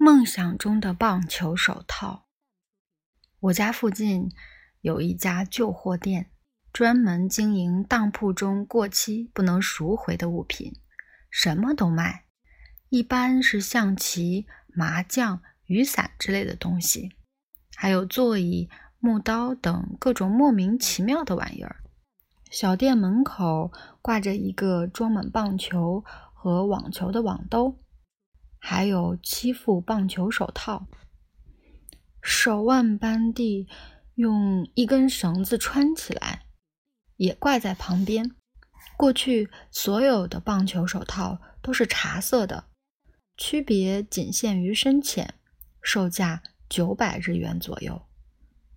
梦想中的棒球手套。我家附近有一家旧货店，专门经营当铺中过期不能赎回的物品，什么都卖。一般是象棋、麻将、雨伞之类的东西，还有座椅、木刀等各种莫名其妙的玩意儿。小店门口挂着一个装满棒球和网球的网兜。还有七副棒球手套，手腕般地用一根绳子穿起来，也挂在旁边。过去所有的棒球手套都是茶色的，区别仅限于深浅，售价九百日元左右。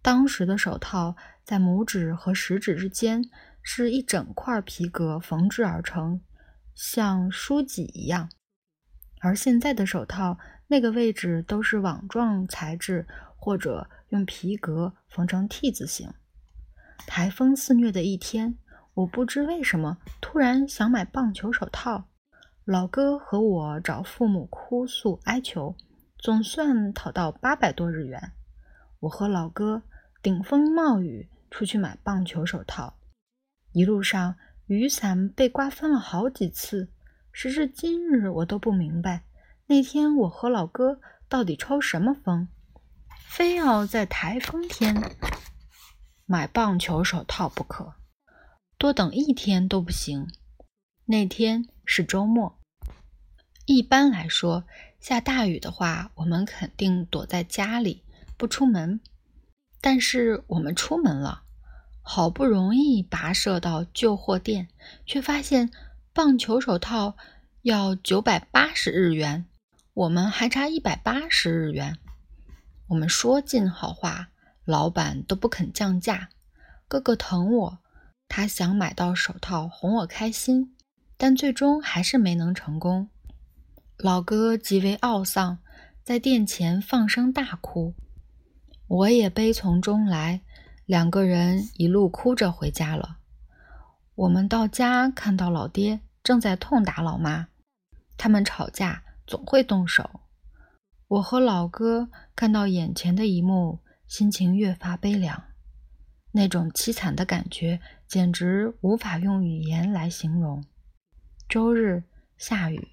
当时的手套在拇指和食指之间是一整块皮革缝制而成，像书脊一样。而现在的手套，那个位置都是网状材质，或者用皮革缝成 T 字形。台风肆虐的一天，我不知为什么突然想买棒球手套。老哥和我找父母哭诉哀求，总算讨到八百多日元。我和老哥顶风冒雨出去买棒球手套，一路上雨伞被刮翻了好几次。时至今日，我都不明白，那天我和老哥到底抽什么风，非要在台风天买棒球手套不可，多等一天都不行。那天是周末，一般来说，下大雨的话，我们肯定躲在家里不出门。但是我们出门了，好不容易跋涉到旧货店，却发现。棒球手套要九百八十日元，我们还差一百八十日元。我们说尽好话，老板都不肯降价。哥哥疼我，他想买到手套哄我开心，但最终还是没能成功。老哥极为懊丧，在店前放声大哭，我也悲从中来，两个人一路哭着回家了。我们到家，看到老爹正在痛打老妈，他们吵架总会动手。我和老哥看到眼前的一幕，心情越发悲凉，那种凄惨的感觉简直无法用语言来形容。周日下雨，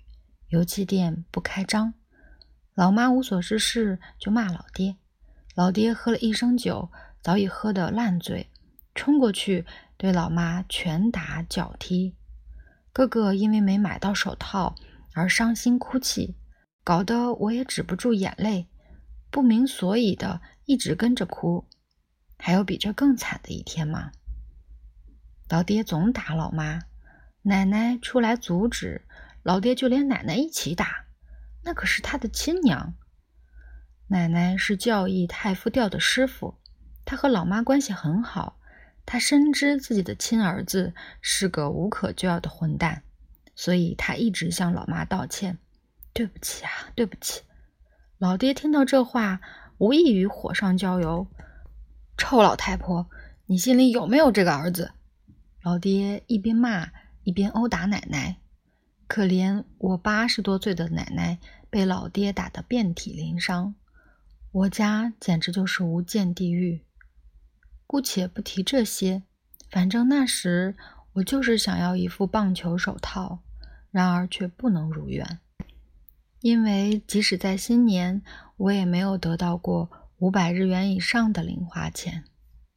油漆店不开张，老妈无所事事就骂老爹，老爹喝了一升酒，早已喝得烂醉，冲过去。对老妈拳打脚踢，哥哥因为没买到手套而伤心哭泣，搞得我也止不住眼泪，不明所以的一直跟着哭。还有比这更惨的一天吗？老爹总打老妈，奶奶出来阻止，老爹就连奶奶一起打，那可是他的亲娘。奶奶是教义太夫调的师傅，他和老妈关系很好。他深知自己的亲儿子是个无可救药的混蛋，所以他一直向老妈道歉：“对不起啊，对不起。”老爹听到这话，无异于火上浇油：“臭老太婆，你心里有没有这个儿子？”老爹一边骂一边殴打奶奶。可怜我八十多岁的奶奶被老爹打得遍体鳞伤，我家简直就是无间地狱。姑且不提这些，反正那时我就是想要一副棒球手套，然而却不能如愿，因为即使在新年，我也没有得到过五百日元以上的零花钱。